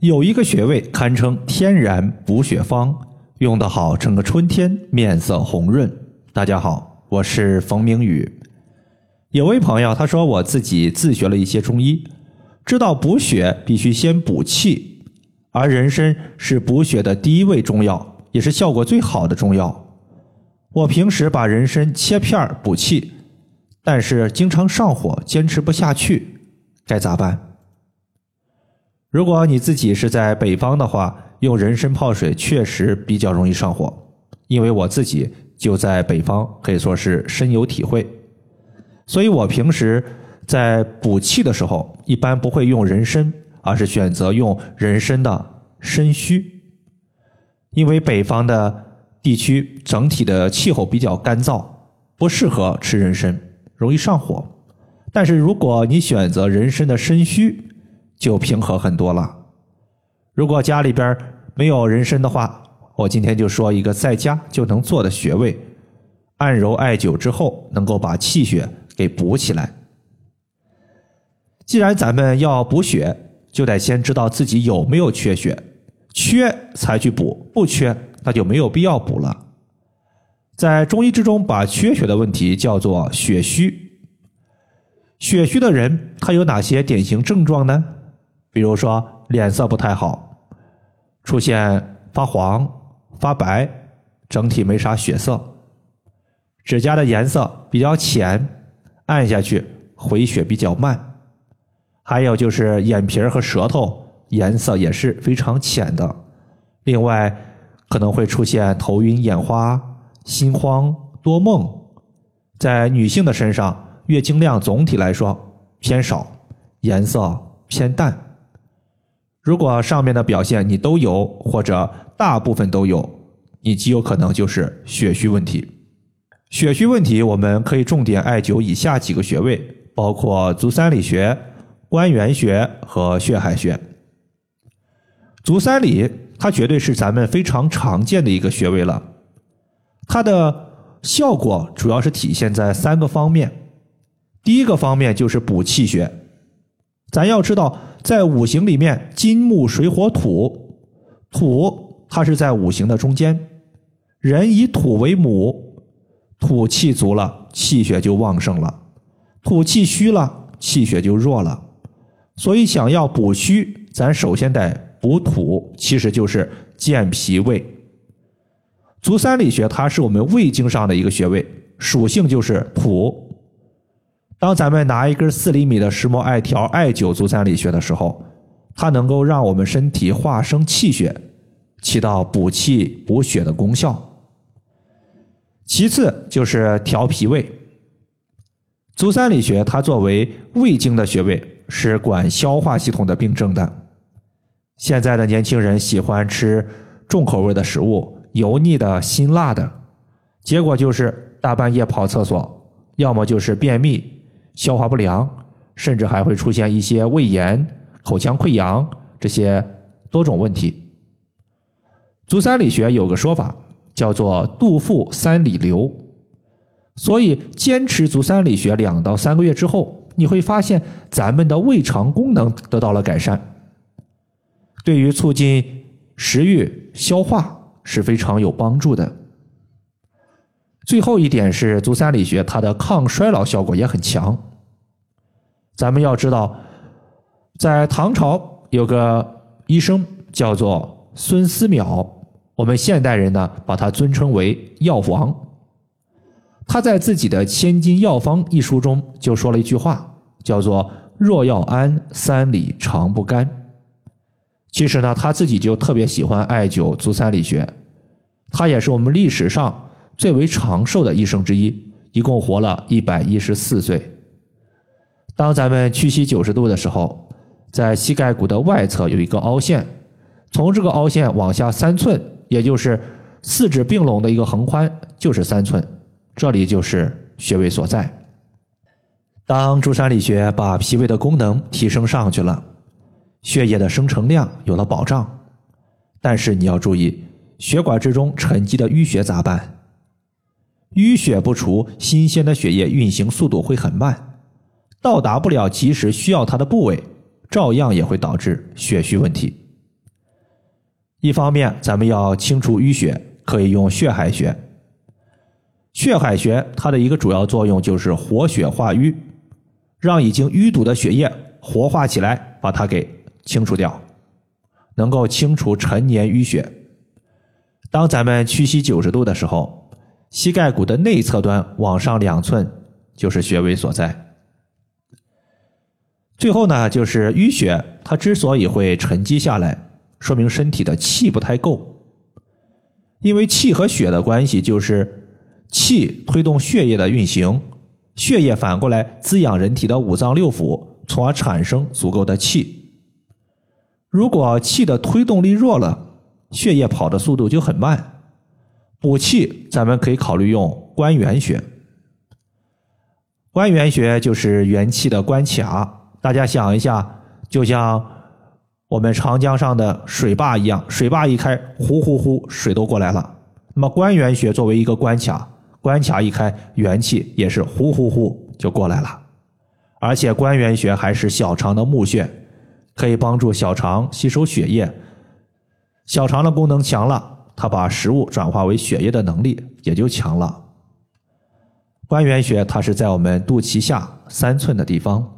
有一个穴位堪称天然补血方，用得好，整个春天面色红润。大家好，我是冯明宇。有位朋友他说，我自己自学了一些中医，知道补血必须先补气，而人参是补血的第一味中药，也是效果最好的中药。我平时把人参切片补气，但是经常上火，坚持不下去，该咋办？如果你自己是在北方的话，用人参泡水确实比较容易上火，因为我自己就在北方，可以说是深有体会。所以我平时在补气的时候，一般不会用人参，而是选择用人参的参须，因为北方的地区整体的气候比较干燥，不适合吃人参，容易上火。但是如果你选择人参的参须，就平和很多了。如果家里边没有人参的话，我今天就说一个在家就能做的穴位，按揉艾灸之后，能够把气血给补起来。既然咱们要补血，就得先知道自己有没有缺血，缺才去补，不缺那就没有必要补了。在中医之中，把缺血的问题叫做血虚。血虚的人他有哪些典型症状呢？比如说脸色不太好，出现发黄、发白，整体没啥血色；指甲的颜色比较浅，按下去回血比较慢；还有就是眼皮和舌头颜色也是非常浅的。另外可能会出现头晕眼花、心慌、多梦。在女性的身上，月经量总体来说偏少，颜色偏淡。如果上面的表现你都有，或者大部分都有，你极有可能就是血虚问题。血虚问题，我们可以重点艾灸以下几个穴位，包括足三里穴、关元穴和血海穴。足三里，它绝对是咱们非常常见的一个穴位了。它的效果主要是体现在三个方面。第一个方面就是补气血，咱要知道。在五行里面，金木水火土，土它是在五行的中间，人以土为母，土气足了，气血就旺盛了；土气虚了，气血就弱了。所以想要补虚，咱首先得补土，其实就是健脾胃。足三里穴它是我们胃经上的一个穴位，属性就是土。当咱们拿一根四厘米的石磨艾条艾灸足三里穴的时候，它能够让我们身体化生气血，起到补气补血的功效。其次就是调脾胃。足三里穴它作为胃经的穴位，是管消化系统的病症的。现在的年轻人喜欢吃重口味的食物，油腻的、辛辣的，结果就是大半夜跑厕所，要么就是便秘。消化不良，甚至还会出现一些胃炎、口腔溃疡这些多种问题。足三里穴有个说法叫做“肚腹三里留”，所以坚持足三里穴两到三个月之后，你会发现咱们的胃肠功能得到了改善，对于促进食欲、消化是非常有帮助的。最后一点是足三里穴，它的抗衰老效果也很强。咱们要知道，在唐朝有个医生叫做孙思邈，我们现代人呢把他尊称为药王。他在自己的《千金药方》一书中就说了一句话，叫做“若要安，三里长不干”。其实呢，他自己就特别喜欢艾灸足三里穴，他也是我们历史上。最为长寿的医生之一，一共活了一百一十四岁。当咱们屈膝九十度的时候，在膝盖骨的外侧有一个凹陷，从这个凹陷往下三寸，也就是四指并拢的一个横宽，就是三寸，这里就是穴位所在。当足三里穴把脾胃的功能提升上去了，血液的生成量有了保障，但是你要注意，血管之中沉积的淤血咋办？淤血不除，新鲜的血液运行速度会很慢，到达不了及时需要它的部位，照样也会导致血虚问题。一方面，咱们要清除淤血，可以用血海穴。血海穴它的一个主要作用就是活血化瘀，让已经淤堵的血液活化起来，把它给清除掉，能够清除陈年淤血。当咱们屈膝九十度的时候，膝盖骨的内侧端往上两寸就是穴位所在。最后呢，就是淤血，它之所以会沉积下来，说明身体的气不太够。因为气和血的关系，就是气推动血液的运行，血液反过来滋养人体的五脏六腑，从而产生足够的气。如果气的推动力弱了，血液跑的速度就很慢。补气，咱们可以考虑用关元穴。关元穴就是元气的关卡。大家想一下，就像我们长江上的水坝一样，水坝一开，呼呼呼，水都过来了。那么关元穴作为一个关卡，关卡一开，元气也是呼呼呼就过来了。而且关元穴还是小肠的募穴，可以帮助小肠吸收血液。小肠的功能强了，它把食物转化为血液的能力也就强了。关元穴它是在我们肚脐下三寸的地方。